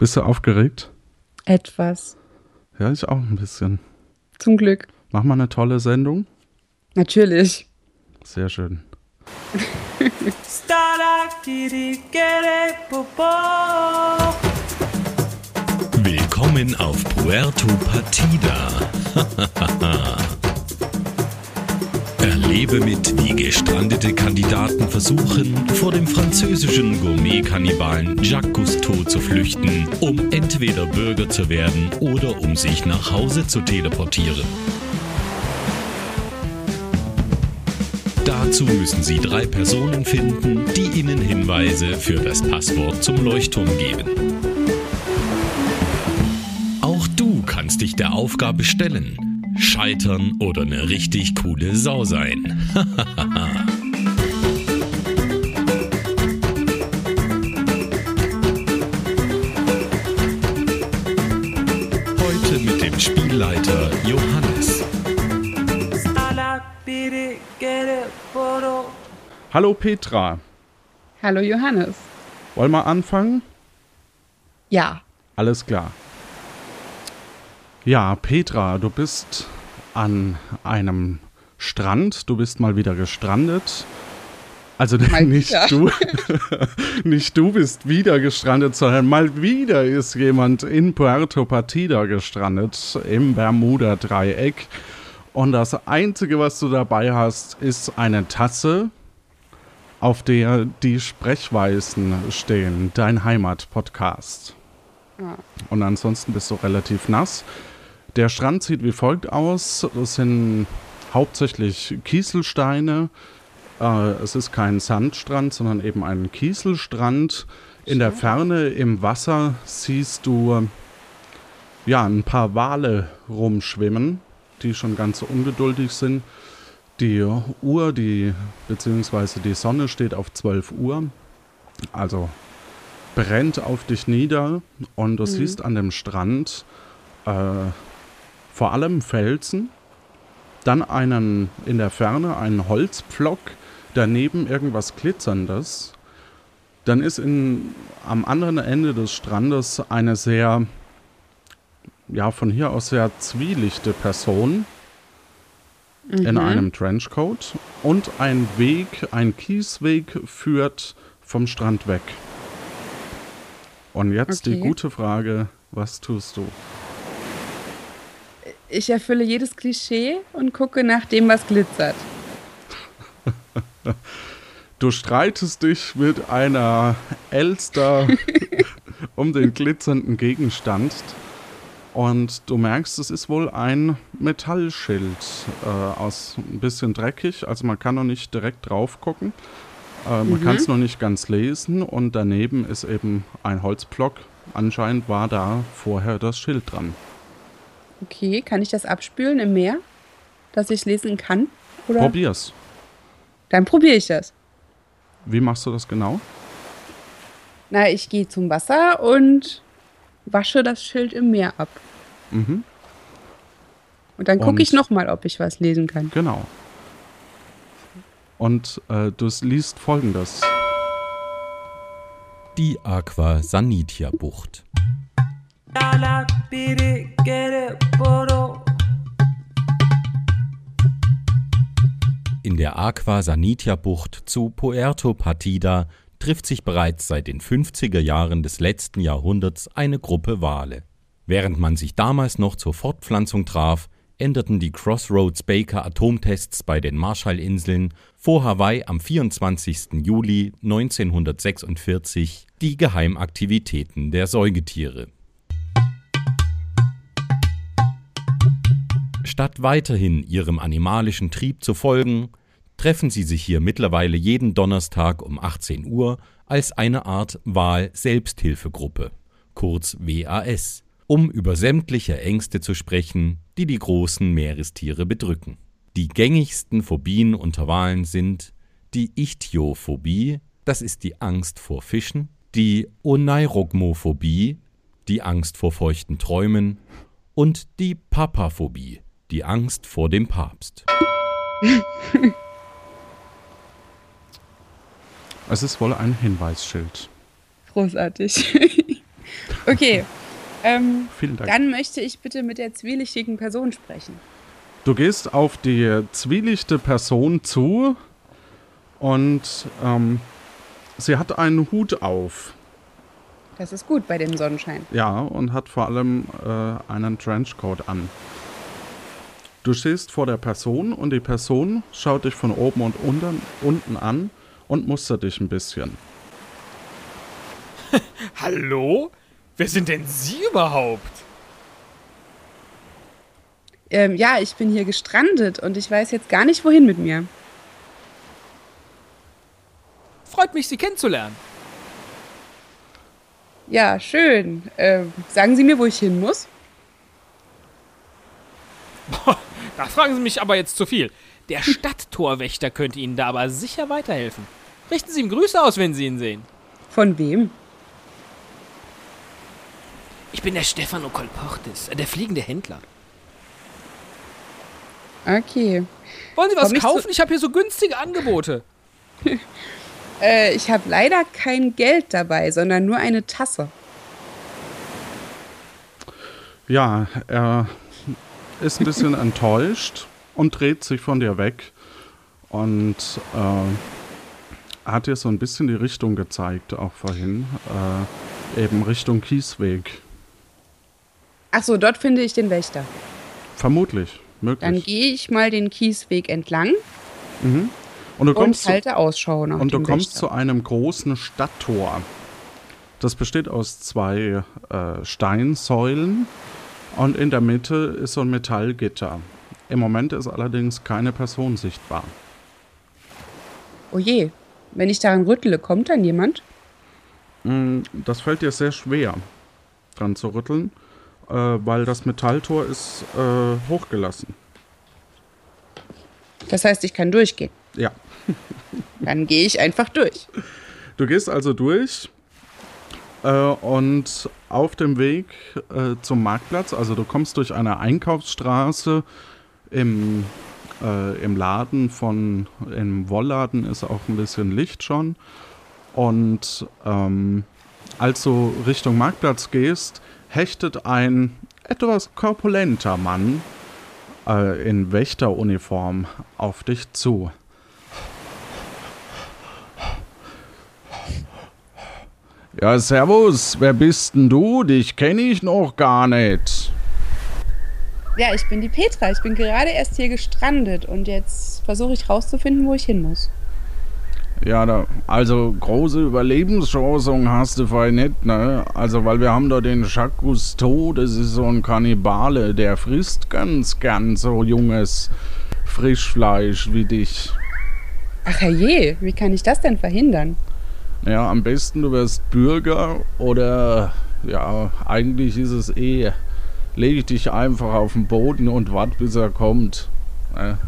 Bist du aufgeregt? Etwas. Ja, ich auch ein bisschen. Zum Glück. Mach mal eine tolle Sendung. Natürlich. Sehr schön. Willkommen auf Puerto Partida. Erlebe mit, wie gestrandete Kandidaten versuchen, vor dem französischen Gourmet-Kannibalen Jacques Cousteau zu flüchten, um entweder Bürger zu werden oder um sich nach Hause zu teleportieren. Dazu müssen Sie drei Personen finden, die Ihnen Hinweise für das Passwort zum Leuchtturm geben. Auch du kannst dich der Aufgabe stellen scheitern oder eine richtig coole Sau sein. Heute mit dem Spielleiter Johannes. Hallo Petra. Hallo Johannes. Wollen wir anfangen? Ja. Alles klar. Ja, Petra, du bist an einem Strand. Du bist mal wieder gestrandet. Also Mal nicht wieder. du, nicht du bist wieder gestrandet, sondern mal wieder ist jemand in Puerto Partida gestrandet, im Bermuda-Dreieck. Und das Einzige, was du dabei hast, ist eine Tasse, auf der die Sprechweisen stehen, dein Heimat-Podcast. Ah. Und ansonsten bist du relativ nass. Der Strand sieht wie folgt aus. Es sind hauptsächlich Kieselsteine. Äh, es ist kein Sandstrand, sondern eben ein Kieselstrand. In der Ferne im Wasser siehst du ja ein paar Wale rumschwimmen, die schon ganz ungeduldig sind. Die Uhr, die beziehungsweise die Sonne steht auf 12 Uhr. Also brennt auf dich nieder und du siehst an dem Strand äh, vor allem Felsen, dann einen in der Ferne einen Holzpflock, daneben irgendwas glitzerndes. Dann ist in, am anderen Ende des Strandes eine sehr, ja, von hier aus sehr zwielichte Person in einem Trenchcoat und ein Weg, ein Kiesweg führt vom Strand weg. Und jetzt die Okay. gute Frage, was tust du? Ich erfülle jedes Klischee und gucke nach dem, was glitzert. Du streitest dich mit einer Elster um den glitzernden Gegenstand und du merkst, es ist wohl ein Metallschild äh, aus ein bisschen dreckig, also man kann noch nicht direkt drauf gucken. Äh, man kann es noch nicht ganz lesen und daneben ist eben ein Holzblock. Anscheinend war da vorher das Schild dran. Okay, kann ich das abspülen im Meer, dass ich lesen kann? Oder? Probier's. Dann probiere ich das. Wie machst du das genau? Na, ich gehe zum Wasser und wasche das Schild im Meer ab. Mhm, Und dann gucke ich nochmal, ob ich was lesen kann. genau. Und äh, du liest folgendes. Die Aqua Sanitia Bucht. In der Aqua Sanitia Bucht zu Puerto Partida trifft sich bereits seit den 50er Jahren des letzten Jahrhunderts eine Gruppe Wale. Während man sich damals noch zur Fortpflanzung traf, änderten die Crossroads Baker Atomtests bei den Marshallinseln vor Hawaii am 24. Juli 1946 die Geheimaktivitäten der Säugetiere. Statt weiterhin ihrem animalischen Trieb zu folgen, treffen sie sich hier mittlerweile jeden Donnerstag um 18 Uhr als eine Art Wahl-Selbsthilfegruppe, kurz WAS, um über sämtliche Ängste zu sprechen, die die großen Meerestiere bedrücken. Die gängigsten Phobien unter Walen sind die Ichthyophobie, das ist die Angst vor Fischen, die Oneirogmophobie, die Angst vor feuchten Träumen und die Papaphobie, die Angst vor dem Papst. Es ist wohl ein Hinweisschild. Großartig. Okay. Ähm, Vielen Dank. dann möchte ich bitte mit der zwielichtigen Person sprechen. Du gehst auf die zwielichte Person zu und ähm, sie hat einen Hut auf. Das ist gut bei dem Sonnenschein. Ja, und hat vor allem äh, einen Trenchcoat an. Du stehst vor der Person und die Person schaut dich von oben und unten, unten an und mustert dich ein bisschen. Hallo? Wer sind denn Sie überhaupt? Ähm, ja, ich bin hier gestrandet und ich weiß jetzt gar nicht, wohin mit mir. Freut mich, Sie kennenzulernen. Ja, schön. Ähm, sagen Sie mir, wo ich hin muss? Da fragen Sie mich aber jetzt zu viel. Der Stadttorwächter könnte Ihnen da aber sicher weiterhelfen. Richten Sie ihm Grüße aus, wenn Sie ihn sehen. Von wem? Ich bin der Stefano Colportes, der fliegende Händler. Okay. Wollen Sie was Komm ich kaufen? Ich habe hier so günstige Angebote. Äh, ich habe leider kein Geld dabei, sondern nur eine Tasse. Ja, er ist ein bisschen enttäuscht und dreht sich von dir weg und äh, hat dir so ein bisschen die Richtung gezeigt, auch vorhin, äh, eben Richtung Kiesweg. Ach so, dort finde ich den Wächter. Vermutlich, Dann möglich. gehe ich mal den Kiesweg entlang Und du und kommst, zu, halte Ausschau nach und du kommst Wächter. zu einem großen Stadttor. Das besteht aus zwei äh, Steinsäulen und in der Mitte ist so ein Metallgitter. Im Moment ist allerdings keine Person sichtbar. Oh je, wenn ich daran rüttle, kommt dann jemand? Mm, Das fällt dir sehr schwer, dran zu rütteln, äh, weil das Metalltor ist äh, hochgelassen. Das heißt, ich kann durchgehen. Ja. Dann gehe ich einfach durch. Du gehst also durch und auf dem Weg äh, zum Marktplatz, also du kommst durch eine Einkaufsstraße im, äh, im Laden von, im Wollladen ist auch ein bisschen Licht schon. Und ähm, als du Richtung Marktplatz gehst, hechtet ein etwas korpulenter Mann äh, in Wächteruniform auf dich zu. Ja, servus, wer bist denn du? Dich kenne ich noch gar nicht. Ja, ich bin die Petra. Ich bin gerade erst hier gestrandet und jetzt versuche ich rauszufinden, wo ich hin muss. Ja, da, also große Überlebenschancen hast du vielleicht nicht, ne? Also, weil wir haben da den Jacques Cousteau, das ist so ein Kannibale, der frisst ganz gern so junges Frischfleisch wie dich. Ach je, wie kann ich das denn verhindern? Ja, am besten du wirst Bürger oder, ja, eigentlich ist es eh, leg ich dich einfach auf den Boden und wart, bis er kommt. Ne?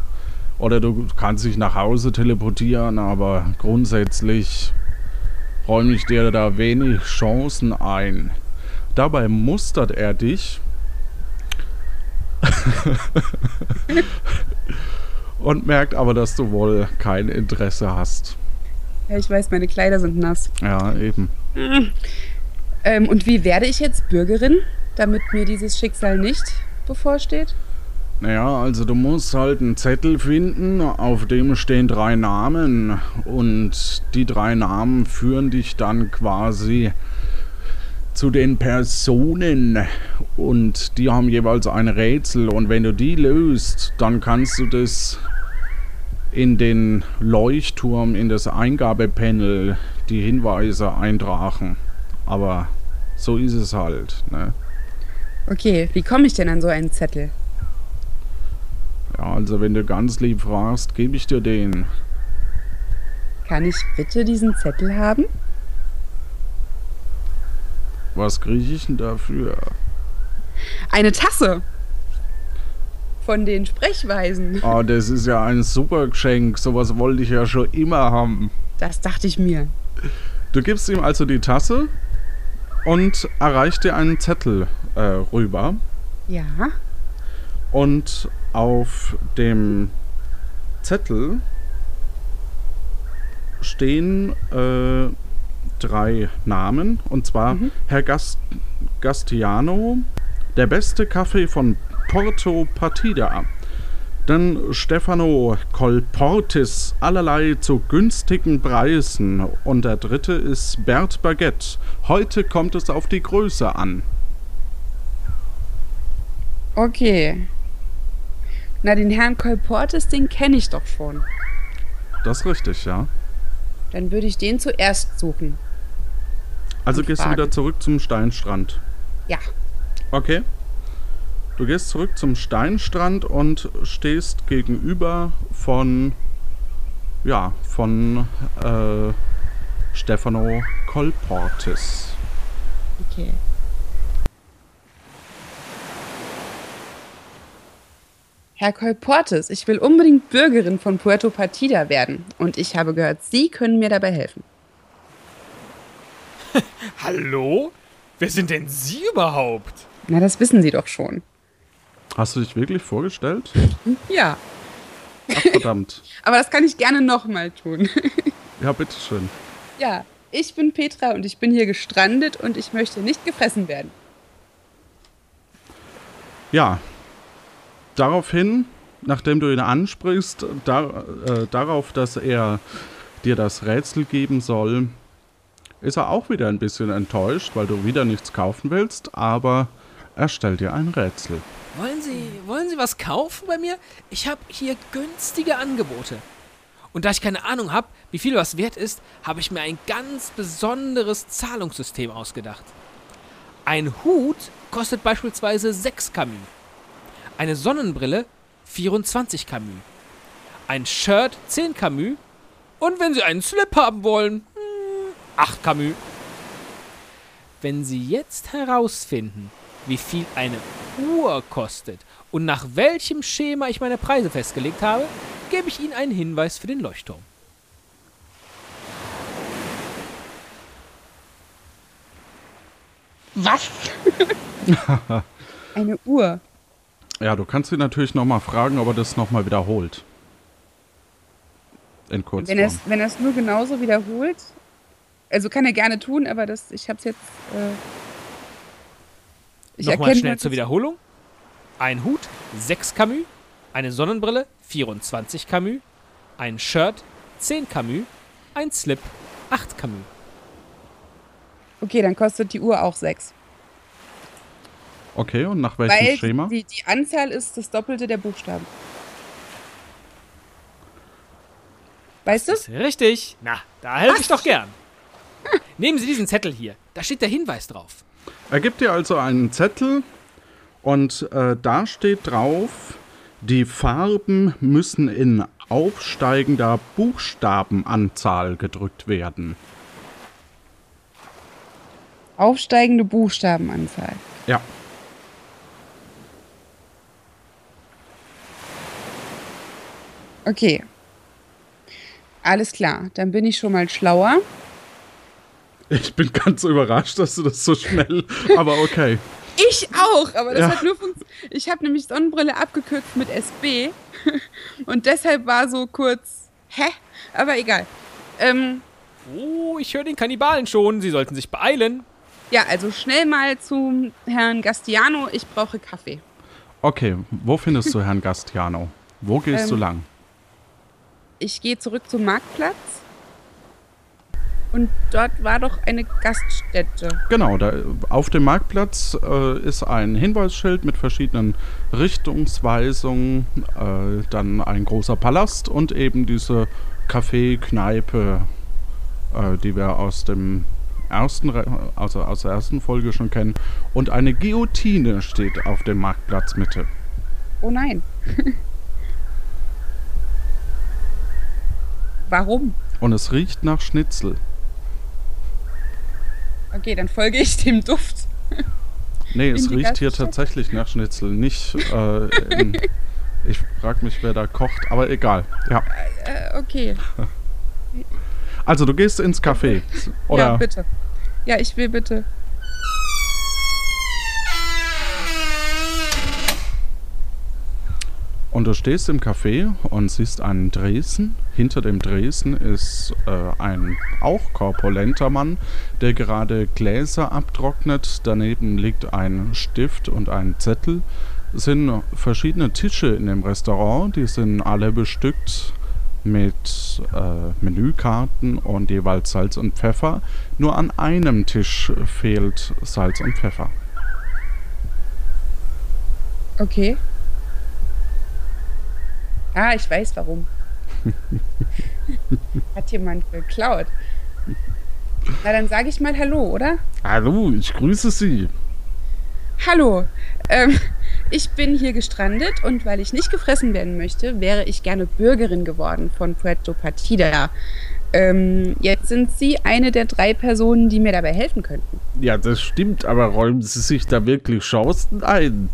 Oder du kannst dich nach Hause teleportieren, aber grundsätzlich räume ich dir da wenig Chancen ein. Dabei mustert er dich. und merkt aber, dass du wohl kein Interesse hast. Ja, ich weiß, meine Kleider sind nass. Ja, eben. Ähm, und wie werde ich jetzt Bürgerin, damit mir dieses Schicksal nicht bevorsteht? Naja, also du musst halt einen Zettel finden, auf dem stehen drei Namen und die drei Namen führen dich dann quasi zu den Personen und die haben jeweils ein Rätsel und wenn du die löst, dann kannst du das in den Leuchtturm, in das Eingabepanel die Hinweise eintragen. Aber so ist es halt, ne? Okay, wie komme ich denn an so einen Zettel? Ja, also wenn du ganz lieb fragst, gebe ich dir den. Kann ich bitte diesen Zettel haben? Was kriege ich denn dafür? Eine Tasse! Von den Sprechweisen. Oh, das ist ja ein super Geschenk. Sowas wollte ich ja schon immer haben. Das dachte ich mir. Du gibst ihm also die Tasse und erreicht dir einen Zettel äh, rüber. Ja. Und auf dem Zettel stehen äh, drei Namen. Und zwar Herr Gast Gastiano, der beste Kaffee von Porto Partida. Denn Stefano Colportis allerlei zu günstigen Preisen. Und der dritte ist Bert Baguette. Heute kommt es auf die Größe an. Okay. Na, den Herrn Kolportes, den kenne ich doch schon. Das ist richtig, ja. Dann würde ich den zuerst suchen. Also gehst du fragen. wieder zurück zum Steinstrand. Ja. Okay. Du gehst zurück zum Steinstrand und stehst gegenüber von, ja, von äh, Stefano Colportis. Okay. Herr Kolportes, ich will unbedingt Bürgerin von Puerto Partida werden. Und ich habe gehört, Sie können mir dabei helfen. Hallo? Wer sind denn Sie überhaupt? Na, das wissen Sie doch schon. Hast du dich wirklich vorgestellt? Ja, Ach, verdammt. aber das kann ich gerne nochmal tun. Ja, bitteschön. ja, ich bin Petra und ich bin hier gestrandet und ich möchte nicht gefressen werden. Ja. Daraufhin, nachdem du ihn ansprichst, da, äh, darauf, dass er dir das Rätsel geben soll, ist er auch wieder ein bisschen enttäuscht, weil du wieder nichts kaufen willst, aber er stellt dir ein Rätsel. Wollen Sie, wollen Sie was kaufen bei mir? Ich habe hier günstige Angebote. Und da ich keine Ahnung habe, wie viel was wert ist, habe ich mir ein ganz besonderes Zahlungssystem ausgedacht. Ein Hut kostet beispielsweise 6 Camus. Eine Sonnenbrille 24 Camus. Ein Shirt 10 Camus. Und wenn Sie einen Slip haben wollen, hm, 8 Camus. Wenn Sie jetzt herausfinden, wie viel eine Uhr kostet und nach welchem Schema ich meine Preise festgelegt habe, gebe ich Ihnen einen Hinweis für den Leuchtturm. Was? Eine Uhr. Ja, du kannst ihn natürlich nochmal fragen, ob er das nochmal wiederholt. In Wenn Kurzform. er es wenn er's nur genauso wiederholt, also kann er gerne tun, aber das, ich habe es jetzt. Äh, ich Nochmal schnell zur Wiederholung. Ein Hut 6 Camus, eine Sonnenbrille 24 Camus, ein Shirt 10 Camus, ein Slip 8 Camus. Okay, dann kostet die Uhr auch sechs. Okay, und nach welchem Weil Schema? die, die Anzahl ist das Doppelte der Buchstaben. Weißt du? Richtig. Na, da helfe ich doch gern. Nehmen Sie diesen Zettel hier. Da steht der Hinweis drauf. Er gibt dir also einen Zettel und äh, da steht drauf, die Farben müssen in aufsteigender Buchstabenanzahl gedrückt werden. Aufsteigende Buchstabenanzahl. Ja, Okay. Alles klar, dann bin ich schon mal schlauer. Ich bin ganz überrascht, dass du das so schnell, aber okay. Ich auch, aber das Ja. hat nur funktioniert. Ich habe nämlich Sonnenbrille abgekürzt mit SB und deshalb war so kurz, hä? Aber egal. Ähm, Oh, ich höre den Kannibalen schon. Sie sollten sich beeilen. ja, also schnell mal zum Herrn Gastiano. Ich brauche Kaffee. Okay, wo findest du Herrn Gastiano? Wo gehst du Ähm, lang? Ich gehe zurück zum Marktplatz. Und dort war doch eine Gaststätte. Genau, da, auf dem Marktplatz äh, ist ein Hinweisschild mit verschiedenen Richtungsweisungen, äh, dann ein großer Palast und eben diese Café-Kneipe, äh, die wir aus dem ersten, Re- also aus der ersten Folge schon kennen. Und eine Guillotine steht auf dem Marktplatz Mitte. Oh nein. Warum? Und es riecht nach Schnitzel. Okay, dann folge ich dem Duft. Nee, es riecht hier tatsächlich nach Schnitzel, nicht. Äh, in, ich frage mich, wer da kocht, aber egal. Ja. Äh, okay. Also du gehst ins Café. Oder Ja, bitte. Ja, ich will bitte. und du stehst im Café und siehst einen Dresen Hinter dem Dresen ist äh, ein auch korpulenter Mann, der gerade Gläser abtrocknet. Daneben liegt ein Stift und ein Zettel. Es sind verschiedene Tische in dem Restaurant, die sind alle bestückt mit äh, Menükarten und jeweils Salz und Pfeffer. Nur an einem Tisch fehlt Salz und Pfeffer. Okay. Ah, ich weiß warum. Hat jemand geklaut. Na, dann sage ich mal Hallo, oder? Hallo, ich grüße Sie. Hallo. Ähm, ich bin hier gestrandet und weil ich nicht gefressen werden möchte, wäre ich gerne Bürgerin geworden von Puerto Partida. Ähm, jetzt sind Sie eine der drei Personen, die mir dabei helfen könnten. Ja, das stimmt, aber räumen Sie sich da wirklich Chancen ein?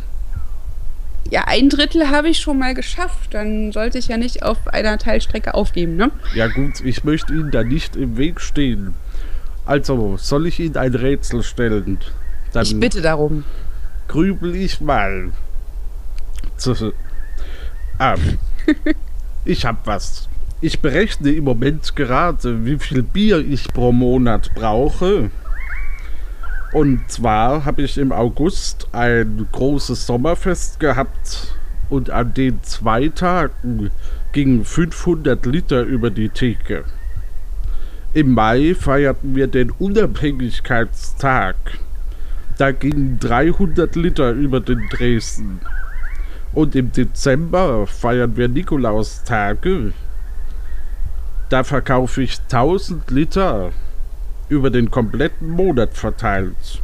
Ja, ein Drittel habe ich schon mal geschafft. Dann sollte ich ja nicht auf einer Teilstrecke aufgeben, ne? Ja gut, ich möchte Ihnen da nicht im Weg stehen. Also, soll ich Ihnen ein Rätsel stellen? Dann Ich bitte darum. grübel ich mal. Ah, ich hab was. Ich berechne im Moment gerade, wie viel Bier ich pro Monat brauche. Und zwar habe ich im August ein großes Sommerfest gehabt und an den zwei Tagen gingen 500 Liter über die Theke. Im Mai feierten wir den Unabhängigkeitstag. Da gingen 300 Liter über den Dresden. Und im Dezember feiern wir Nikolaustage. Da verkaufe ich 1000 Liter über den kompletten Monat verteilt.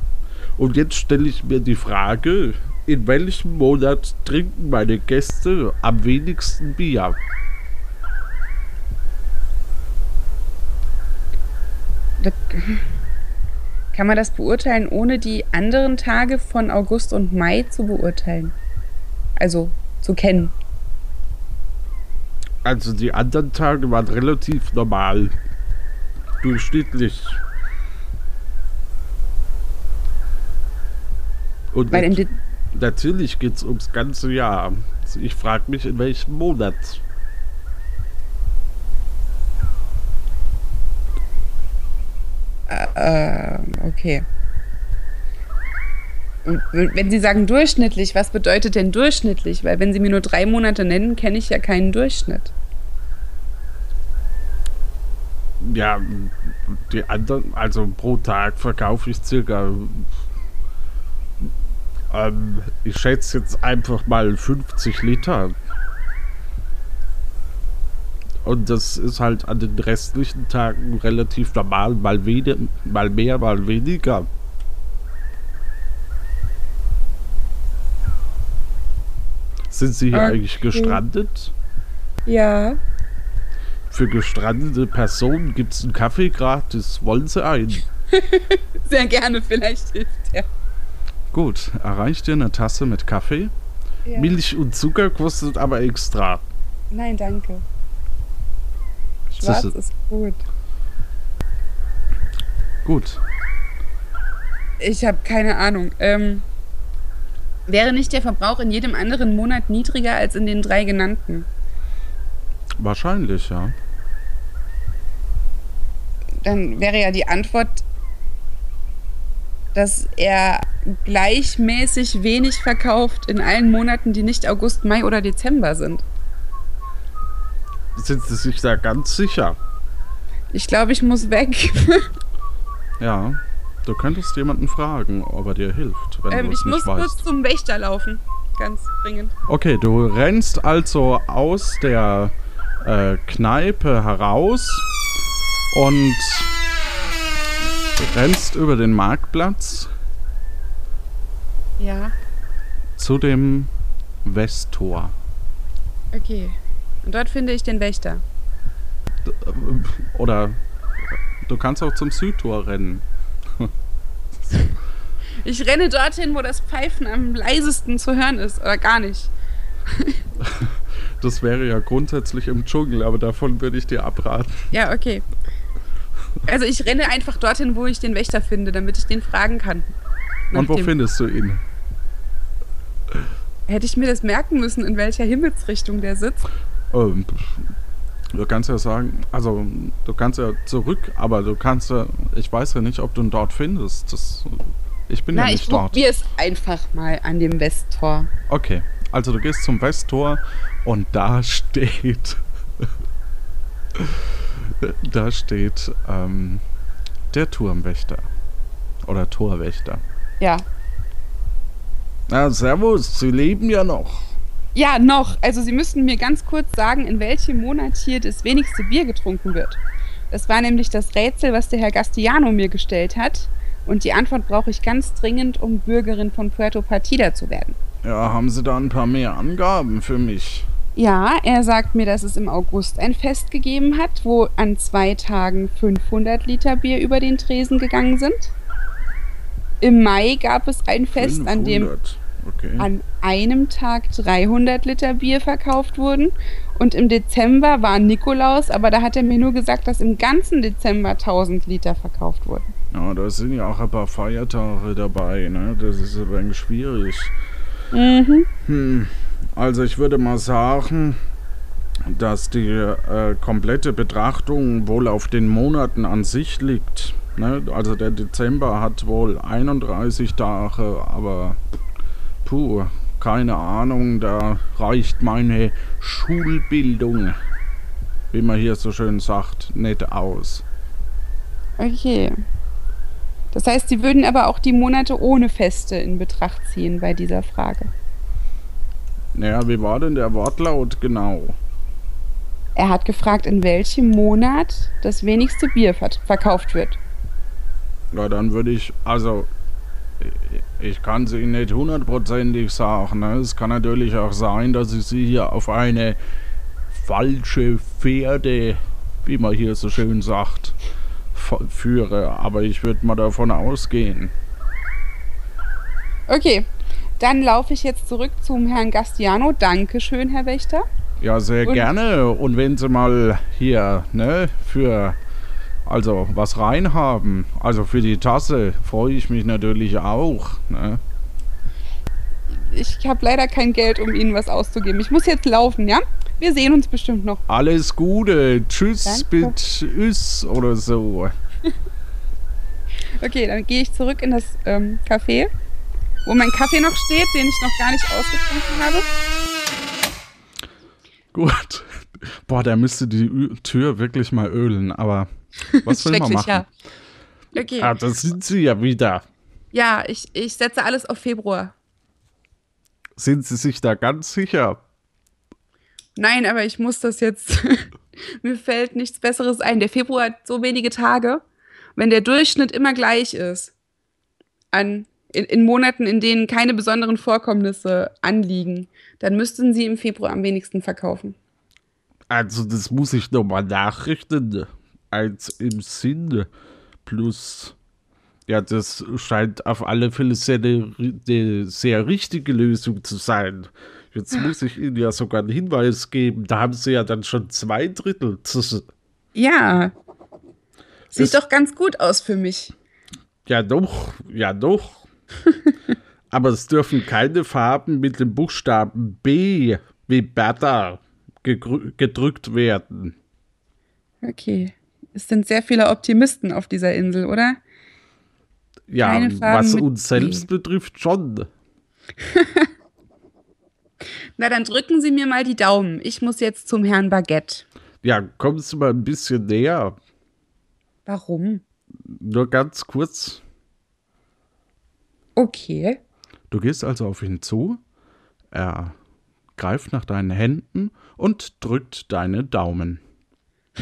Und jetzt stelle ich mir die Frage, in welchem Monat trinken meine Gäste am wenigsten Bier? Kann man das beurteilen, ohne die anderen Tage von August und Mai zu beurteilen? Also zu kennen. Also die anderen Tage waren relativ normal. Durchschnittlich. Und Weil im natürlich geht es ums ganze Jahr. Also ich frage mich, in welchem Monat. äh, okay. Und Wenn Sie sagen durchschnittlich, was bedeutet denn durchschnittlich? Weil wenn Sie mir nur drei Monate nennen, kenne ich ja keinen Durchschnitt. Ja, die anderen, also pro Tag verkaufe ich circa, ähm, ich schätze jetzt einfach mal 50 Liter. Und das ist halt an den restlichen Tagen relativ normal, mal, weniger, mal mehr, mal weniger. Sind Sie hier Okay. eigentlich gestrandet? Ja. Für gestrandete Personen gibt es einen Kaffee gratis. Wollen Sie einen? Sehr gerne, vielleicht hilft der. Gut, erreicht ihr eine Tasse mit Kaffee? Ja. Milch und Zucker kostet aber extra. Nein, danke. Das Schwarz ist- ist gut. Gut. Ich habe keine Ahnung. Ähm, wäre nicht der Verbrauch in jedem anderen Monat niedriger als in den drei genannten? Wahrscheinlich, ja. Dann wäre ja die Antwort, dass er gleichmäßig wenig verkauft in allen Monaten, die nicht August, Mai oder Dezember sind. Sind Sie sich da ganz sicher? Ich glaube, ich muss weg. Ja. Du könntest jemanden fragen, ob er dir hilft, wenn ähm, du es ich nicht muss weißt. kurz zum Wächter laufen. Ganz dringend. Okay, du rennst also aus der äh, Kneipe heraus und rennst über den Marktplatz Ja, zu dem Westtor. okay. Und dort finde ich den Wächter. Oder du kannst auch zum Südtor rennen. Ich renne dorthin, wo das Pfeifen am leisesten zu hören ist. Oder gar nicht. Das wäre ja grundsätzlich im Dschungel, aber davon würde ich dir abraten. Ja, okay. Also ich renne einfach dorthin, wo ich den Wächter finde, damit ich den fragen kann. Nach Und wo findest du ihn? Hätte ich mir das merken müssen, in welcher Himmelsrichtung der sitzt? Ähm, Du kannst ja sagen, also du kannst ja zurück, aber du kannst ja, ich weiß ja nicht, ob du ihn dort findest. Das, ich bin Na, ja ich nicht dort. probiere es einfach mal an dem Westtor. Okay, also du gehst zum Westtor und da steht, da steht ähm, der Turmwächter oder Torwächter. Ja. Na, servus, Sie leben ja noch. Ja, noch. Also Sie müssten mir ganz kurz sagen, in welchem Monat hier das wenigste Bier getrunken wird. Das war nämlich das Rätsel, was der Herr Gastiano mir gestellt hat. Und die Antwort brauche ich ganz dringend, um Bürgerin von Puerto Partida zu werden. Ja, haben Sie da ein paar mehr Angaben für mich? Ja, er sagt mir, dass es im August ein Fest gegeben hat, wo an zwei Tagen 500 Liter Bier über den Tresen gegangen sind. Im Mai gab es ein Fest, an dem 500. Okay. an einem Tag 300 Liter Bier verkauft wurden. Und im Dezember war Nikolaus, aber da hat er mir nur gesagt, dass im ganzen Dezember 1000 Liter verkauft wurden. Ja, da sind ja auch ein paar Feiertage dabei, ne? Das ist ein wenig schwierig. Mhm. Hm, also ich würde mal sagen, dass die äh, komplette Betrachtung wohl auf den Monaten an sich liegt. Ne? Also der Dezember hat wohl 31 Tage, aber puh, keine Ahnung, da reicht meine Schulbildung, wie man hier so schön sagt, nicht aus. Okay. Das heißt, Sie würden aber auch die Monate ohne Feste in Betracht ziehen bei dieser Frage. Naja, wie war denn der Wortlaut genau? Er hat gefragt, in welchem Monat das wenigste Bier ver verkauft wird. Ja, dann würde ich, also, ich- kann es Ihnen nicht hundertprozentig sagen. Ne? Es kann natürlich auch sein, dass ich Sie hier auf eine falsche Pferde, wie man hier so schön sagt, führe. Aber ich würde mal davon ausgehen. Okay, dann laufe ich jetzt zurück zum Herrn Gastiano. Dankeschön, Herr Wächter. Ja, sehr Und- gerne. Und wenn Sie mal hier, ne, für, also was reinhaben, also für die Tasse, freue ich mich natürlich auch. Ne? Ich habe leider kein Geld, um Ihnen was auszugeben. Ich muss jetzt laufen, ja? Wir sehen uns bestimmt noch. Alles Gute. Tschüss, mit Üs oder so. Okay, dann gehe ich zurück in das ähm, Café, wo mein Kaffee noch steht, den ich noch gar nicht ausgetrunken habe. Gut. Boah, der müsste die Ü Tür wirklich mal ölen, aber was will man machen? ja. Okay. Ah, da sind Sie ja wieder. Ja, ich, ich setze alles auf Februar. Sind Sie sich da ganz sicher? Nein, aber ich muss das jetzt. Mir fällt nichts Besseres ein. Der Februar hat so wenige Tage. Wenn der Durchschnitt immer gleich ist, an, in, in Monaten, in denen keine besonderen Vorkommnisse anliegen, dann müssten sie im Februar am wenigsten verkaufen. Also, das muss ich nochmal nachrichten. Eins im Sinn plus. Ja, das scheint auf alle Fälle sehr eine, eine sehr richtige Lösung zu sein. Jetzt muss ich Ihnen ja sogar einen Hinweis geben. Da haben Sie ja dann schon zwei Drittel. Ja. Sieht Es- doch ganz gut aus für mich. Ja, doch, ja, doch. Aber es dürfen keine Farben mit dem Buchstaben B wie Bertha gedrückt werden. Okay. Es sind sehr viele Optimisten auf dieser Insel, oder? Ja, was uns selbst betrifft, schon. Na, dann drücken Sie mir mal die Daumen. Ich muss jetzt zum Herrn Baguette. Ja, kommst du mal ein bisschen näher? Warum? Nur ganz kurz. Okay. Du gehst also auf ihn zu, er greift nach deinen Händen und drückt deine Daumen.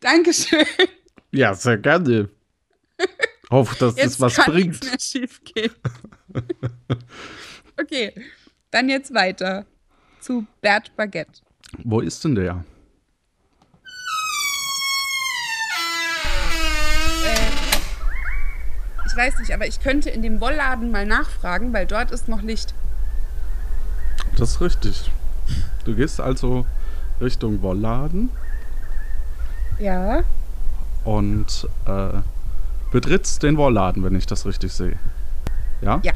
Dankeschön. Ja, sehr gerne. Hoffe, dass Jetzt das was kann bringt. mehr schief gehen. okay, dann jetzt weiter zu Bert Baguette. Wo ist denn der? Weiß nicht, aber ich könnte in dem Wollladen mal nachfragen, weil dort ist noch Licht. Das ist richtig. Du gehst also Richtung Wollladen Ja. und äh, betrittst den Wollladen, wenn ich das richtig sehe. Ja? Ja.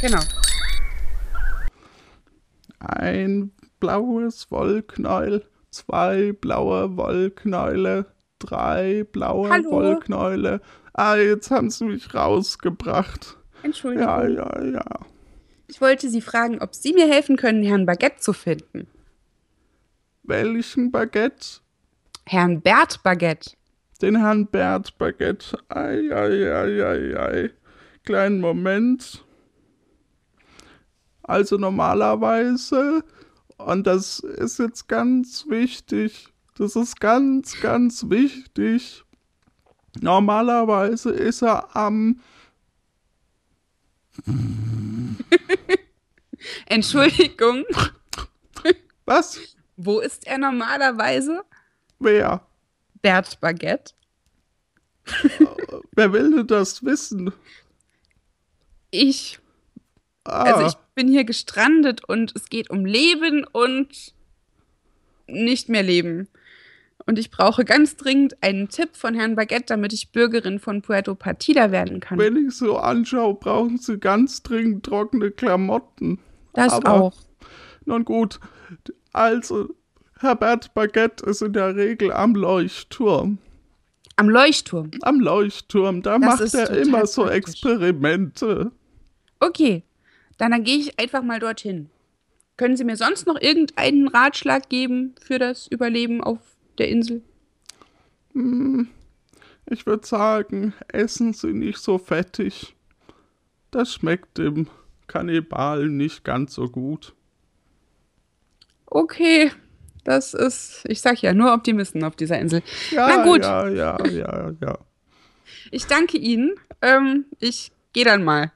Genau. Ein blaues Wollknäuel, zwei blaue Wollknäule, drei blaue Hallo? Wollknäule. Ah, jetzt haben sie mich rausgebracht. Entschuldigung. Ja, ja, ja. Ich wollte Sie fragen, ob Sie mir helfen können, Herrn Baguette zu finden. Welchen Baguette? Herrn Bert Baguette. Den Herrn Bert Baguette. Ei, ei, ei, ei, ei. Kleinen Moment. Also normalerweise, und das ist jetzt ganz wichtig, das ist ganz, ganz wichtig. Normalerweise ist er am, Entschuldigung, was? wo ist er normalerweise? Wer? Bert Baguette. Wer will denn das wissen? Ich. Ah, Also ich bin hier gestrandet und es geht um Leben und nicht mehr Leben. Und ich brauche ganz dringend einen Tipp von Herrn Baguette, damit ich Bürgerin von Puerto Partida werden kann. wenn ich so anschaue, brauchen Sie ganz dringend trockene Klamotten. das aber- auch. Nun gut, also Herbert Baguette ist in der Regel am Leuchtturm. Am Leuchtturm. Am Leuchtturm, da Das macht er immer so praktisch. Experimente. Okay, dann, dann gehe ich einfach mal dorthin. Können Sie mir sonst noch irgendeinen Ratschlag geben für das Überleben auf der Insel? Ich würde sagen, essen Sie nicht so fettig. Das schmeckt dem Kannibalen nicht ganz so gut. Okay, das ist, ich sag ja, nur Optimisten auf dieser Insel. Ja, Na gut. ja, ja, ja, ja. Ich danke Ihnen. Ähm, ich gehe dann mal.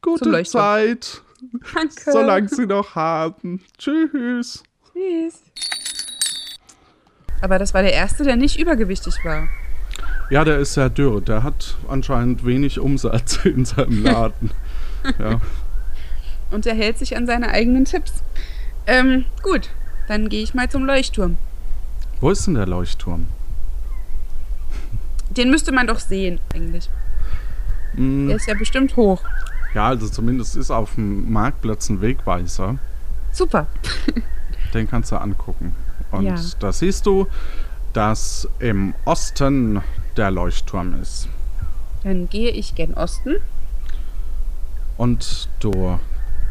Gute. Zeit, Danke. solange Sie noch haben. Tschüss. Tschüss. Aber das war der erste, der nicht übergewichtig war. Ja, der ist sehr dürr. Der hat anscheinend wenig Umsatz in seinem Laden. ja. Und er hält sich an seine eigenen Tipps. Ähm, gut. Dann gehe ich mal zum Leuchtturm. Wo ist denn der Leuchtturm? Den müsste man doch sehen, eigentlich. Hm, Der ist ja bestimmt hoch. ja, also zumindest ist auf dem Marktplatz ein Wegweiser. Super. Den kannst du angucken. Und Ja. da siehst du, dass im Osten der Leuchtturm ist. Dann gehe ich gen Osten. Und du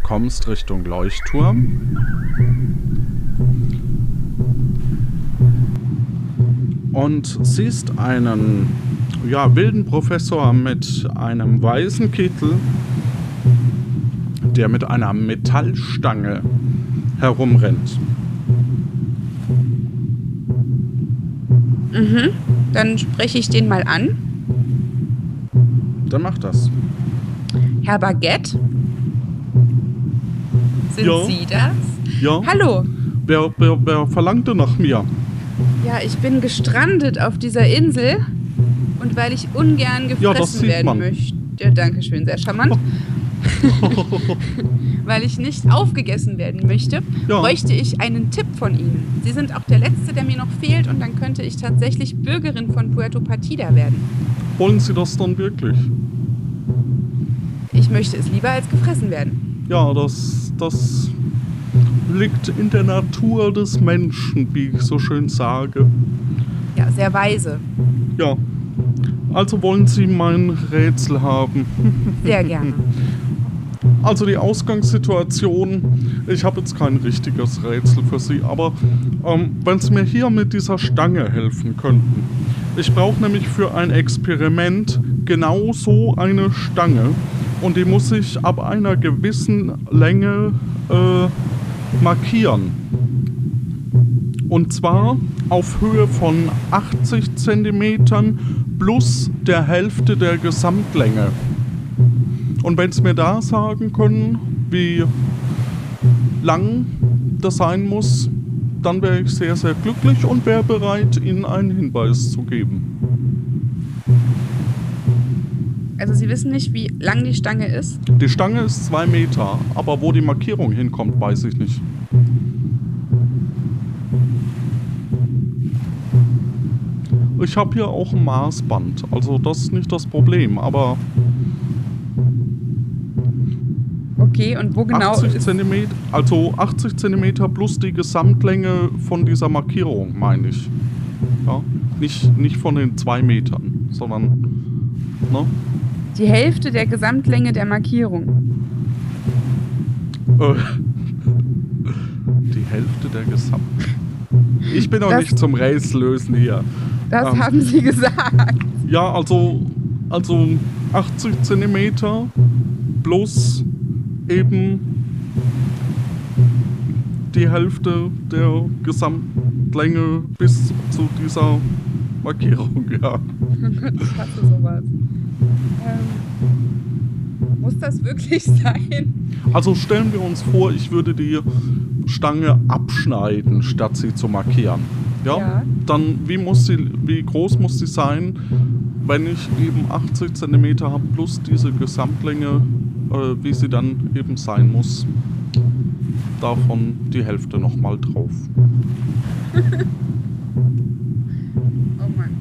kommst Richtung Leuchtturm. Und siehst einen ja, wilden Professor mit einem weißen Kittel, der mit einer Metallstange herumrennt. Dann spreche ich den mal an. Dann mach das. Herr Baguette? Sind Ja. Sie das? Ja, Hallo. wer, wer, wer verlangte nach mir? Ja, ich bin gestrandet auf dieser Insel. Und weil ich ungern Ja, das gefressen sieht werden man. möchte. Dankeschön, sehr charmant. weil ich nicht aufgegessen werden möchte, Ja. bräuchte ich einen Tipp von Ihnen. Sie sind auch der Letzte, der mir noch fehlt. Und dann könnte ich tatsächlich Bürgerin von Puerto Partida werden. Wollen Sie das dann wirklich? Ich möchte es lieber als gefressen werden. Ja, das, das liegt in der Natur des Menschen, wie ich so schön sage. Ja, sehr weise. Ja. Also wollen Sie mein Rätsel haben. Sehr gerne. Also die Ausgangssituation, ich habe jetzt kein richtiges Rätsel für Sie, aber ähm, wenn Sie mir hier mit dieser Stange helfen könnten. Ich brauche nämlich für ein Experiment genau so eine Stange und die muss ich ab einer gewissen Länge äh, markieren. Und zwar auf Höhe von 80 cm plus der Hälfte der Gesamtlänge. Und wenn Sie mir da sagen können, wie lang das sein muss, dann wäre ich sehr, sehr glücklich und wäre bereit, Ihnen einen Hinweis zu geben. Also Sie wissen nicht, wie lang die Stange ist? Die Stange ist zwei Meter, aber wo die Markierung hinkommt, weiß ich nicht. Ich habe hier auch ein Maßband, also das ist nicht das Problem, aber Okay, und wo genau 80 ist... Zentimeter, also 80 Zentimeter plus die Gesamtlänge von dieser Markierung, meine ich. Ja, nicht, nicht von den zwei Metern, sondern, ne? Die Hälfte der Gesamtlänge der Markierung. Äh, die Hälfte der Gesamten. Ich bin noch Das- nicht zum Race lösen hier. Das Ähm. haben Sie gesagt. Ja, also, also 80 Zentimeter plus eben die Hälfte der Gesamtlänge bis zu dieser Markierung, ja. Oh Gott, ich hasse sowas. Ähm, muss das wirklich sein? Also stellen wir uns vor, ich würde die Stange abschneiden, statt sie zu markieren. Ja? Ja. Dann wie muss sie, wie groß muss sie sein, wenn ich eben 80 cm habe plus diese Gesamtlänge, äh, wie sie dann eben sein muss. Davon die Hälfte nochmal drauf. Oh Mann.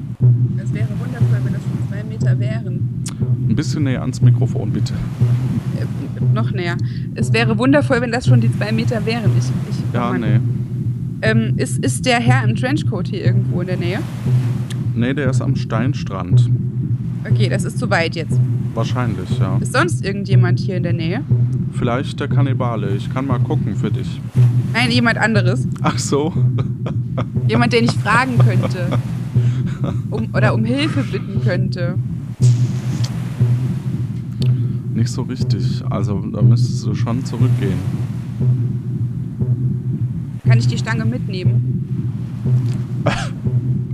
Es wäre wundervoll, wenn das schon zwei Meter wären. Ein bisschen näher ans Mikrofon, bitte. Äh, noch näher. Es wäre wundervoll, wenn das schon die zwei Meter wären. Ich, ich, oh Ja, Mann. nee. Ähm, ist, ist der Herr im Trenchcoat hier irgendwo in der Nähe? Nee, der ist am Steinstrand. Okay, das ist zu weit jetzt. Wahrscheinlich, ja. Ist sonst irgendjemand hier in der Nähe? Vielleicht der Kannibale. Ich kann mal gucken für dich. Nein, jemand anderes. Ach so. Jemand, den ich fragen könnte. Um, oder um Hilfe bitten könnte. Nicht so richtig. Also da müsstest du schon zurückgehen. Kann ich die Stange mitnehmen?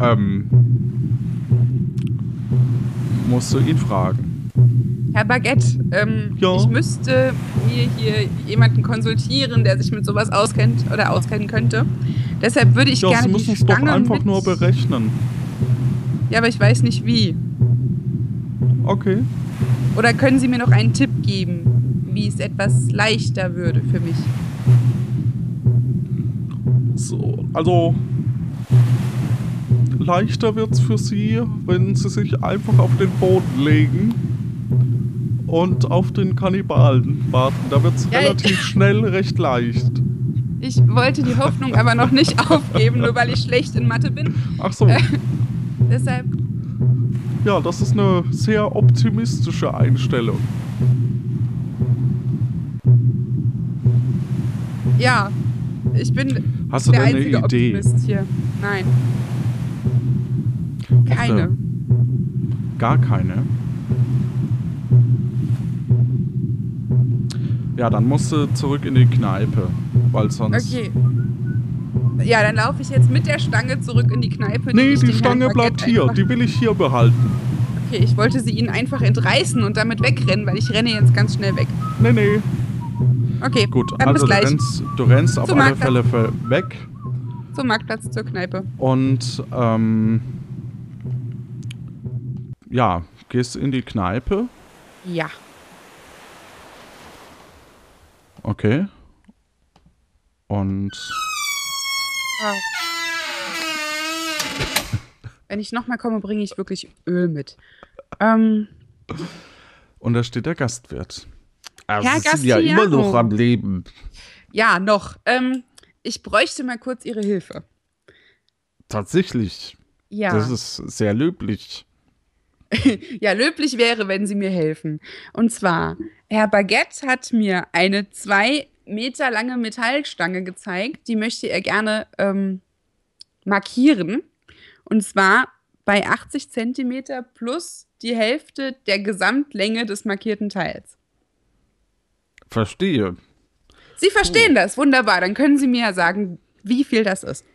Ähm. Musst du ihn fragen. Herr Baguette, ähm, Ja? ich müsste mir hier jemanden konsultieren, der sich mit sowas auskennt oder auskennen könnte. Deshalb würde ich Ja, gerne sie müssen es doch einfach nur berechnen. Ja, aber ich weiß nicht wie. Okay. Oder können Sie mir noch einen Tipp geben, wie es etwas leichter würde für mich? So, also. Leichter wird's für sie, wenn sie sich einfach auf den Boden legen und auf den Kannibalen warten. Da wird's Ja, ich- relativ schnell recht leicht. Ich wollte die Hoffnung aber noch nicht aufgeben, nur weil ich schlecht in Mathe bin. Ach so. Deshalb, Ja, das ist eine sehr optimistische Einstellung. ja, ich bin Hast du der denn eine Idee? Optimist hier. Nein, keine. Gar keine. Ja, dann musst du zurück in die Kneipe, weil sonst. Okay. Ja, dann laufe ich jetzt mit der Stange zurück in die Kneipe. Nee, die Stange bleibt hier. einfach- Die will ich hier behalten. Okay, ich wollte sie ihnen einfach entreißen und damit wegrennen, weil ich renne jetzt ganz schnell weg. Nee, nee. Okay, Gut, dann also bis du gleich. rennst, du rennst auf Zum alle Marktplatz. Fälle weg Zum Marktplatz zur Kneipe. und ähm, ja, gehst in die Kneipe. Ja. Okay. Und Wenn ich nochmal komme, bringe ich wirklich Öl mit. Ähm, Und da steht der Gastwirt. Ah, Herr Sie sind ja immer noch am Leben. ja, noch. Ähm, ich bräuchte mal kurz Ihre Hilfe. Tatsächlich. Ja. Das ist sehr löblich. ja, löblich wäre, wenn Sie mir helfen. Und zwar, Herr Baguette hat mir eine zwei Meter lange Metallstange gezeigt. Die möchte er gerne ähm, markieren. Und zwar bei 80 Zentimeter plus die Hälfte der Gesamtlänge des markierten Teils. Verstehe. Sie verstehen das, wunderbar. Dann können Sie mir ja sagen, wie viel das ist.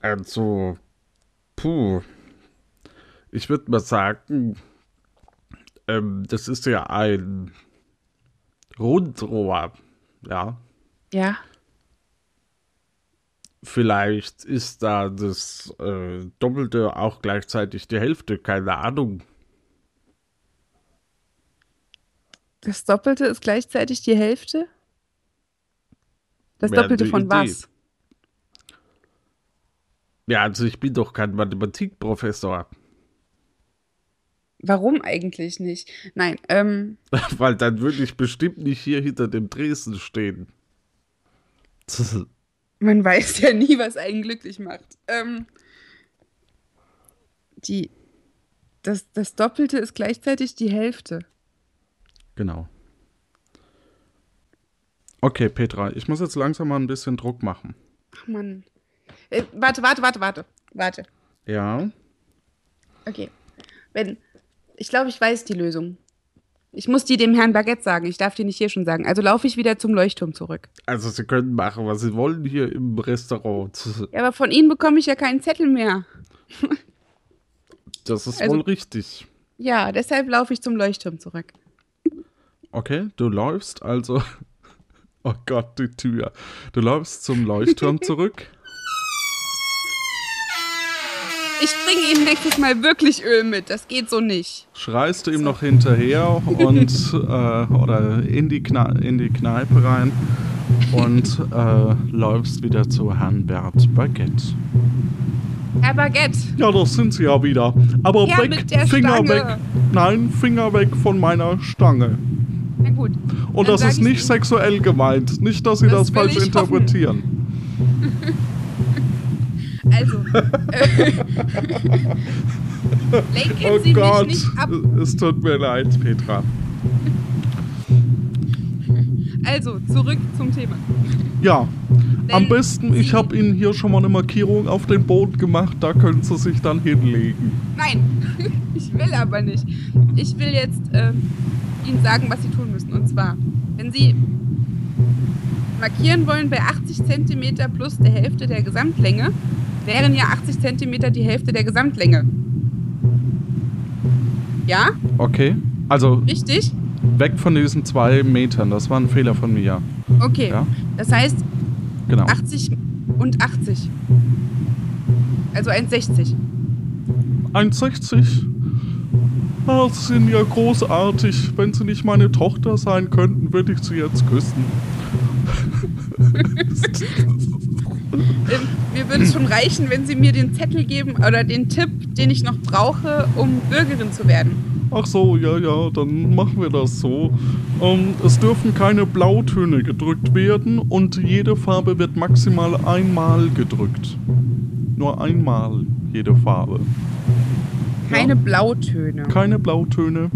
Also, puh. Ich würde mal sagen, ähm, das ist ja ein Rundrohr. Ja. Ja. Vielleicht ist da das äh, Doppelte auch gleichzeitig die Hälfte, keine Ahnung. Das Doppelte ist gleichzeitig die Hälfte? Das Wäre Doppelte von Idee. was? Ja, also ich bin doch kein Mathematikprofessor. Warum eigentlich nicht? Nein, ähm, Weil dann würde ich bestimmt nicht hier hinter dem Dresden stehen. man weiß ja nie, was einen glücklich macht. Ähm, die, das, das Doppelte ist gleichzeitig die Hälfte. Genau. Okay, Petra, ich muss jetzt langsam mal ein bisschen Druck machen. Ach Mann. Äh, warte, warte, warte, warte. Warte. Ja. Okay. Wenn. Ich glaube, ich weiß die Lösung. Ich muss die dem Herrn Baguette sagen. Ich darf die nicht hier schon sagen. Also laufe ich wieder zum Leuchtturm zurück. Also Sie können machen, was Sie wollen hier im Restaurant. Ja, aber von Ihnen bekomme ich ja keinen Zettel mehr. Das ist Also- wohl richtig. Ja, deshalb laufe ich zum Leuchtturm zurück. Okay, du läufst also. Oh Gott, die Tür. Du läufst zum Leuchtturm zurück. Ich bringe Ihnen nächstes Mal wirklich Öl mit. Das geht so nicht. schreist du ihm noch hinterher und äh, oder in die, in die Kneipe rein und äh, läufst wieder zu Herrn Bert Baguette. Herr Baguette. Ja, das sind sie ja wieder. Aber Ja, weg, Finger Stange. weg. Nein, Finger weg von meiner Stange. Na gut. Und das ist ich nicht sexuell gemeint. Nicht, dass Sie Das das, falsch interpretieren. Also. Äh, lenken Oh Sie Gott, mich nicht ab. es tut mir leid, Petra. Also, zurück zum Thema. Ja, am Wenn besten, ich habe Ihnen hier schon mal eine Markierung auf den Boden gemacht, da können Sie sich dann hinlegen. Nein, ich will aber nicht. Ich will jetzt ähm, Ihnen sagen, was Sie tun müssen. Und zwar, wenn Sie markieren wollen bei 80 cm plus der Hälfte der Gesamtlänge, wären ja 80 cm die Hälfte der Gesamtlänge. Ja, Okay, also richtig? weg von diesen zwei Metern, das war ein Fehler von mir. Okay. Ja, Das heißt genau. 80 und 80. Also 1,60. 1,60. Ah, Sie sind ja großartig. Wenn Sie nicht meine Tochter sein könnten, würde ich Sie jetzt küssen. Würde es schon reichen, wenn Sie mir den Zettel geben oder den Tipp, den ich noch brauche, um Bürgerin zu werden. Ach so, ja, ja, dann machen wir das so. Ähm, es dürfen keine Blautöne gedrückt werden und jede Farbe wird maximal einmal gedrückt. Nur einmal jede Farbe. Keine Blautöne. Keine Blautöne.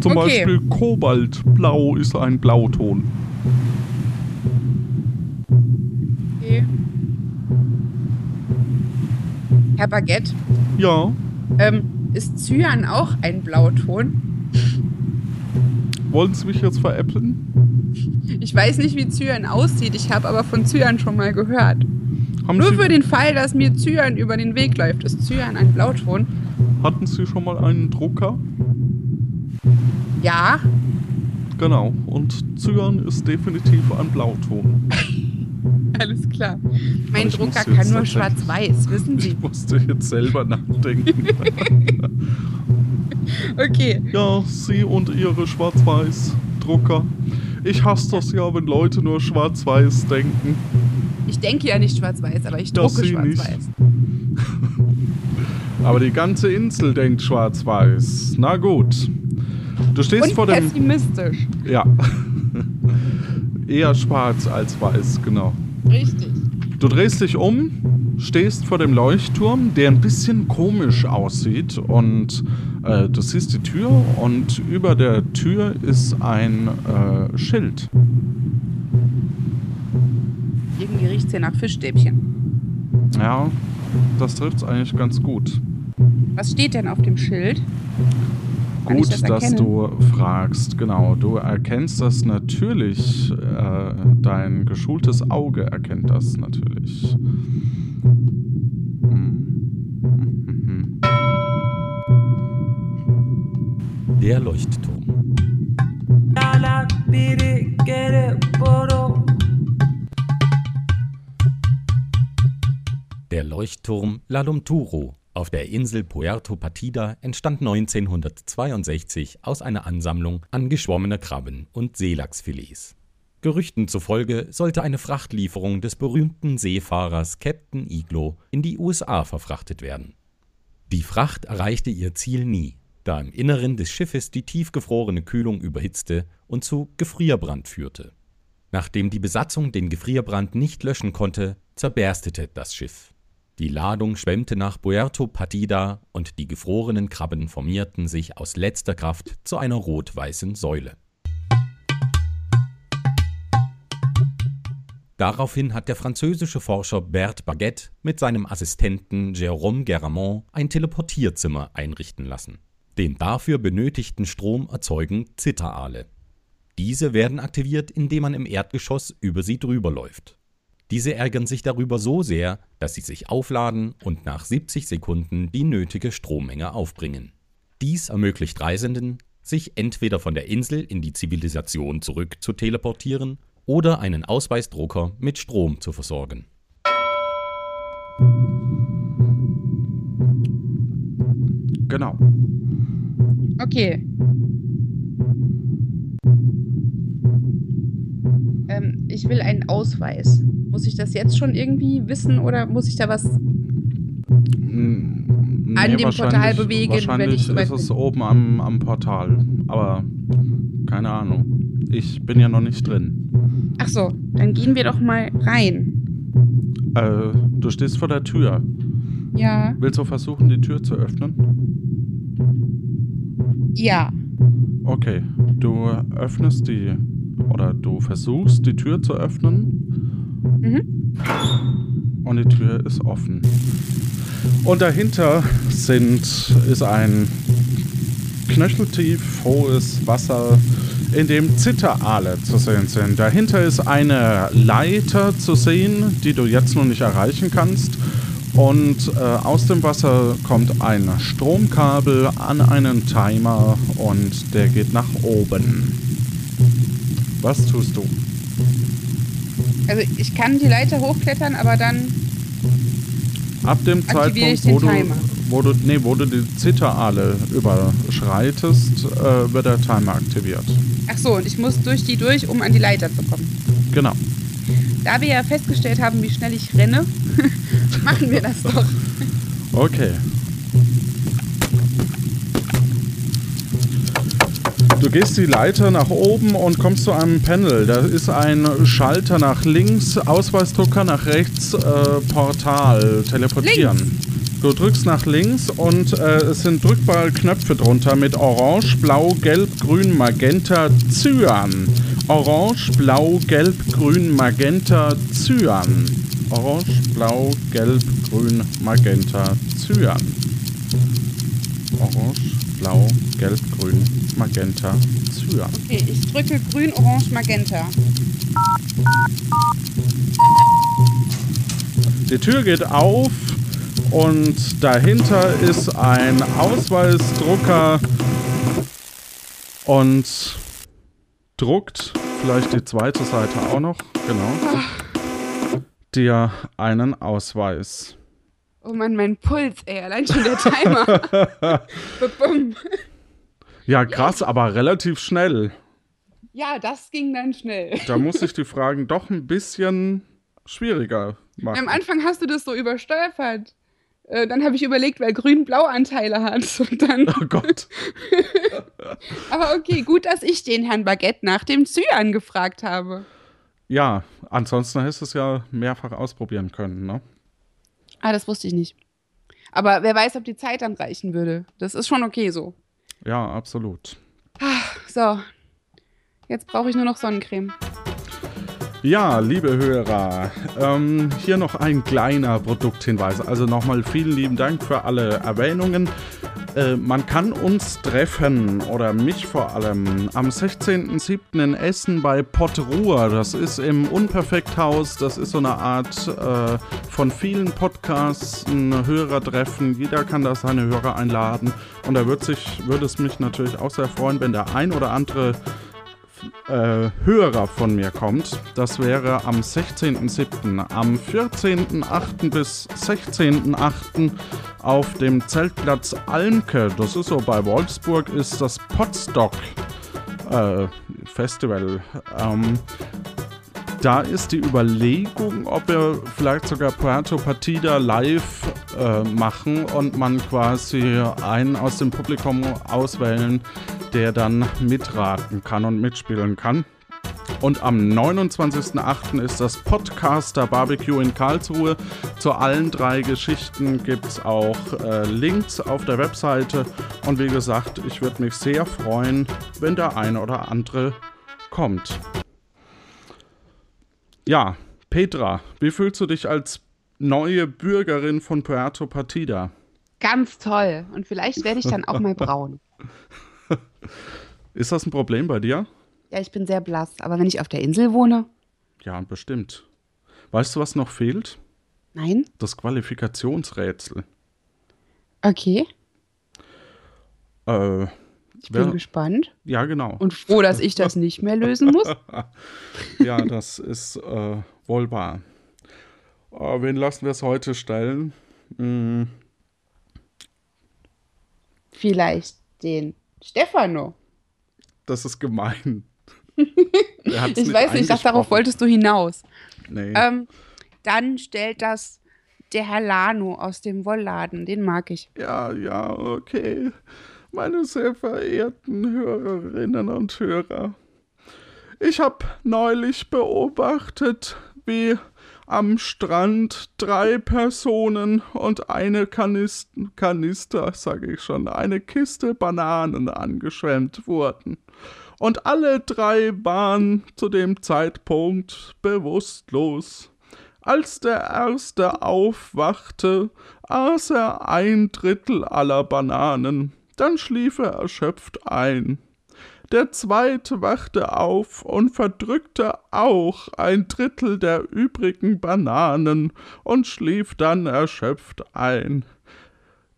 Zum Okay. Beispiel Kobaltblau ist ein Blauton. Herr Baguette, Ja, ähm, ist Cyan auch ein Blauton? wollen Sie mich jetzt veräppeln? Ich weiß nicht, wie Cyan aussieht, ich habe aber von Cyan schon mal gehört. Haben Nur Sie, für den Fall, dass mir Cyan über den Weg läuft, ist Cyan ein Blauton? hatten Sie schon mal einen Drucker? Ja, Genau. Und Cyan ist definitiv ein Blauton. alles klar. Mein Drucker kann nur schwarz-weiß, wissen Sie. Ich musste jetzt selber nachdenken. Okay, ja, Sie und Ihre Schwarz-Weiß-Drucker. Ich hasse das ja, wenn Leute nur schwarz-weiß denken. ich denke ja nicht schwarz-weiß, aber ich drucke schwarz-weiß. Aber die ganze Insel denkt schwarz-weiß. Na gut. Du stehst Und vor dem. pessimistisch. Ja. Eher schwarz als weiß, genau. Richtig. Du drehst dich um, stehst vor dem Leuchtturm, der ein bisschen komisch aussieht und äh, du siehst die Tür und über der Tür ist ein äh, Schild. Irgendwie riecht es hier nach Fischstäbchen. Ja, das trifft es eigentlich ganz gut. Was steht denn auf dem Schild? Gut, das dass du fragst. Genau, du erkennst das natürlich. Äh, dein geschultes Auge erkennt das natürlich. Der Leuchtturm. Der Leuchtturm La Lumturo auf der Insel Puerto Partida entstand 1962 aus einer Ansammlung an geschwommener Krabben und Seelachsfilets. Gerüchten zufolge sollte eine Frachtlieferung des berühmten Seefahrers Captain Iglo in die USA verfrachtet werden. Die Fracht erreichte ihr Ziel nie, da im Inneren des Schiffes die tiefgefrorene Kühlung überhitzte und zu Gefrierbrand führte. Nachdem die Besatzung den Gefrierbrand nicht löschen konnte, zerberstete das Schiff. Die Ladung schwemmte nach Puerto Partida und die gefrorenen Krabben formierten sich aus letzter Kraft zu einer rot-weißen Säule. Daraufhin hat der französische Forscher Bert Baguette mit seinem Assistenten Jérôme Guerramont ein Teleportierzimmer einrichten lassen. Den dafür benötigten Strom erzeugen Zitteraale. Diese werden aktiviert, indem man im Erdgeschoss über sie drüber läuft. Diese ärgern sich darüber so sehr, dass sie sich aufladen und nach 70 Sekunden die nötige Strommenge aufbringen. Dies ermöglicht Reisenden, sich entweder von der Insel in die Zivilisation zurück zu teleportieren oder einen Ausweisdrucker mit Strom zu versorgen. Genau. Okay. Ich will einen Ausweis. Muss ich das jetzt schon irgendwie wissen oder muss ich da was Mm, An dem Portal wahrscheinlich- bewegen, wenn ich Wahrscheinlich ist es oben am, am Portal. Aber keine Ahnung. Ich bin ja noch nicht drin. Ach so, dann gehen wir doch mal rein. Äh, du stehst vor der Tür. Ja. Willst du versuchen, die Tür zu öffnen? Ja. Okay. Du öffnest die. Oder du versuchst, die Tür zu öffnen. Mhm. Und die Tür ist offen. Und dahinter sind, ist ein knöcheltief hohes Wasser, in dem Zitteraale zu sehen sind. Dahinter ist eine Leiter zu sehen, die du jetzt noch nicht erreichen kannst. Und äh, aus dem Wasser kommt ein Stromkabel an einen Timer und der geht nach oben. Was tust du? Also ich kann die Leiter hochklettern, aber dann. Ab dem Zeitpunkt, wo du, wo du, nee, wo du die Zitteraale überschreitest, äh, wird der Timer aktiviert. Ach so, und ich muss durch die durch, um an die Leiter zu kommen. Genau. Da wir ja festgestellt haben, wie schnell ich renne, machen wir das doch. Okay. Du gehst die Leiter nach oben und kommst zu einem Panel. Da ist ein Schalter nach links, Ausweisdrucker nach rechts, äh, Portal, teleportieren. Du drückst nach links und äh, es sind drückbare Knöpfe drunter mit Orange, Blau, Gelb, Grün, Magenta, Cyan. Orange, Blau, Gelb, Grün, Magenta, Cyan. Orange, Blau, Gelb, Grün, Magenta, Cyan. Orange, Blau, Gelb, Grün, Magenta, Cyan. Okay, ich drücke grün, orange, magenta. Die Tür geht auf und dahinter ist ein Ausweisdrucker und druckt vielleicht die zweite Seite auch noch, genau, dir einen Ausweis. Oh Mann, mein Puls, ey, allein schon der Timer. Ja, krass, aber relativ schnell. ja, das ging dann schnell. Da muss ich die Fragen doch ein bisschen schwieriger machen. Am Anfang hast du das so überstolpert. Äh, dann habe ich überlegt, weil grün-blau Anteile hat. Und dann, Oh Gott. aber okay, gut, dass ich den Herrn Baguette nach dem Zyan gefragt habe. Ja, ansonsten hättest du es ja mehrfach ausprobieren können, ne? Ah, das wusste ich nicht. Aber wer weiß, ob die Zeit dann reichen würde. Das ist schon okay so. Ja, absolut. So, jetzt brauche ich nur noch Sonnencreme. Ja, liebe Hörer, ähm, hier noch ein kleiner Produkthinweis. Also nochmal vielen lieben Dank für alle Erwähnungen. Äh, man kann uns treffen, oder mich vor allem, am 16.07. in Essen bei Potruhr. Das ist im Unperfekthaus. Das ist so eine Art äh, von vielen Podcasts, ein Hörertreffen. Jeder kann da seine Hörer einladen. Und da würde würde es mich natürlich auch sehr freuen, wenn der ein oder andere äh, Hörer von mir kommt. Das wäre am 16.07. Am 14.08. bis 16.08. auf dem Zeltplatz Almke, das ist so bei Wolfsburg, ist das Potstock äh, Festival. Ähm, da ist die Überlegung, ob wir vielleicht sogar Puerto Partida live äh, machen und man quasi einen aus dem Publikum auswählen, der dann mitraten kann und mitspielen kann. Und am 29.08. ist das Podcaster Barbecue in Karlsruhe. Zu allen drei Geschichten gibt es auch äh, Links auf der Webseite. Und wie gesagt, ich würde mich sehr freuen, wenn der eine oder andere kommt. Ja, Petra, wie fühlst du dich als neue Bürgerin von Puerto Partida? Ganz toll. Und vielleicht werde ich dann auch mal braun. Ist das ein Problem bei dir? Ja, ich bin sehr blass. Aber wenn ich auf der Insel wohne? Ja, bestimmt. Weißt du, was noch fehlt? Nein. Das Qualifikationsrätsel. Okay. Äh, ich bin wer- gespannt ja, genau. und froh, dass ich das nicht mehr lösen muss. ja, das ist äh, wohl wahr. Äh, wen lassen wir es heute stellen? Hm, Vielleicht den Stefano. das ist gemein. Ich weiß nicht, ich dachte, darauf wolltest du hinaus. Nee. Ähm, dann stellt das der Herr Lano aus dem Wollladen. Den mag ich. Ja, ja, okay. Meine sehr verehrten Hörerinnen und Hörer. Ich habe neulich beobachtet, wie am Strand drei Personen und eine Kanist Kanister, sage ich schon, eine Kiste Bananen angeschwemmt wurden. Und alle drei waren zu dem Zeitpunkt bewusstlos. Als der erste aufwachte, aß er ein Drittel aller Bananen, dann schlief er erschöpft ein. Der zweite wachte auf und verdrückte auch ein Drittel der übrigen Bananen und schlief dann erschöpft ein.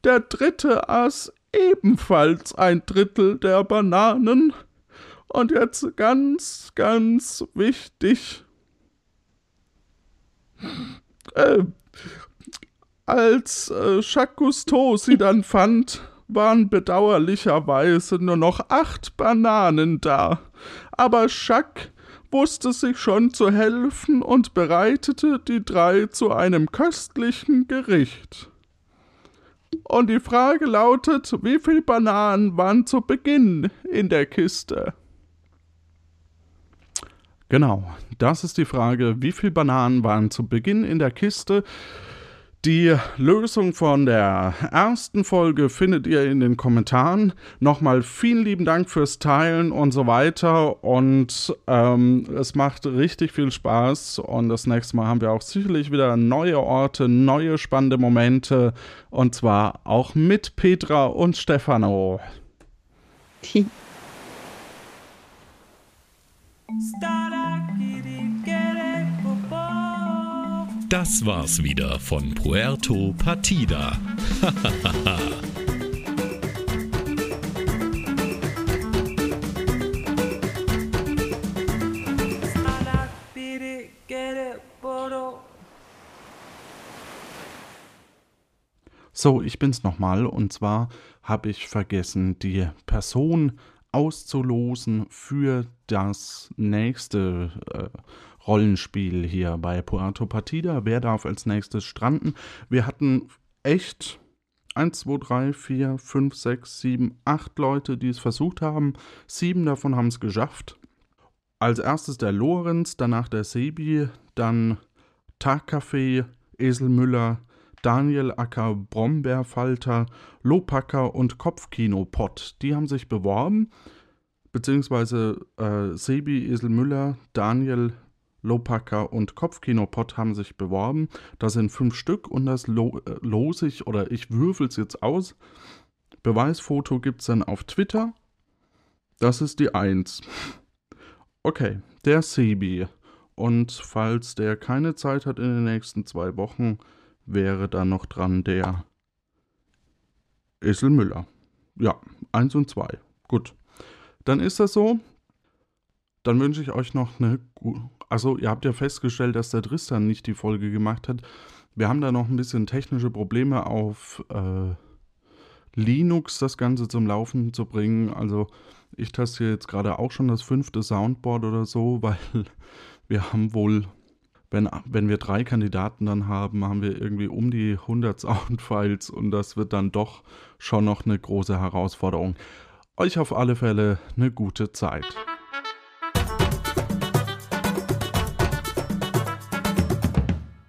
Der dritte aß ebenfalls ein Drittel der Bananen. Und jetzt ganz, ganz wichtig. Äh, als äh, Jacques Cousteau sie dann fand, waren bedauerlicherweise nur noch acht Bananen da. Aber Jacques wusste sich schon zu helfen und bereitete die drei zu einem köstlichen Gericht. Und die Frage lautet, wie viele Bananen waren zu Beginn in der Kiste? Genau, das ist die Frage, wie viele Bananen waren zu Beginn in der Kiste? Die Lösung von der ersten Folge findet ihr in den Kommentaren. Nochmal vielen lieben Dank fürs Teilen und so weiter. Und ähm, es macht richtig viel Spaß. Und das nächste Mal haben wir auch sicherlich wieder neue Orte, neue spannende Momente. Und zwar auch mit Petra und Stefano. Das war's wieder von Puerto Partida. So, ich bin's nochmal. Und zwar habe ich vergessen, die Person auszulosen für das nächste äh, Rollenspiel hier bei Puerto Partida. Wer darf als nächstes stranden? Wir hatten echt 1, 2, 3, 4, 5, 6, 7, 8 Leute, die es versucht haben. Sieben davon haben es geschafft. Als erstes der Lorenz, danach der Sebi, dann Tagcafé, Esel Müller, Daniel Acker, Brombeerfalter, Lopacker und Kopfkinopott. Die haben sich beworben, beziehungsweise äh, Sebi, Esel Müller, Daniel, Lopacker und Kopfkinopott haben sich beworben. Da sind fünf Stück und das lo äh, lose ich oder ich würfel es jetzt aus. Beweisfoto gibt es dann auf Twitter. Das ist die Eins. Okay, der Sebi. Und falls der keine Zeit hat in den nächsten zwei Wochen, wäre dann noch dran der Esel Müller. Ja, eins und zwei. Gut. Dann ist das so. Dann wünsche ich euch noch eine. gu- Also, ihr habt ja festgestellt, dass der Tristan nicht die Folge gemacht hat. Wir haben da noch ein bisschen technische Probleme auf äh, Linux, das Ganze zum Laufen zu bringen. Also, ich teste jetzt gerade auch schon das fünfte Soundboard oder so, weil wir haben wohl wenn, wenn wir drei Kandidaten dann haben, haben wir irgendwie um die 100 Soundfiles und das wird dann doch schon noch eine große Herausforderung. Euch auf alle Fälle eine gute Zeit.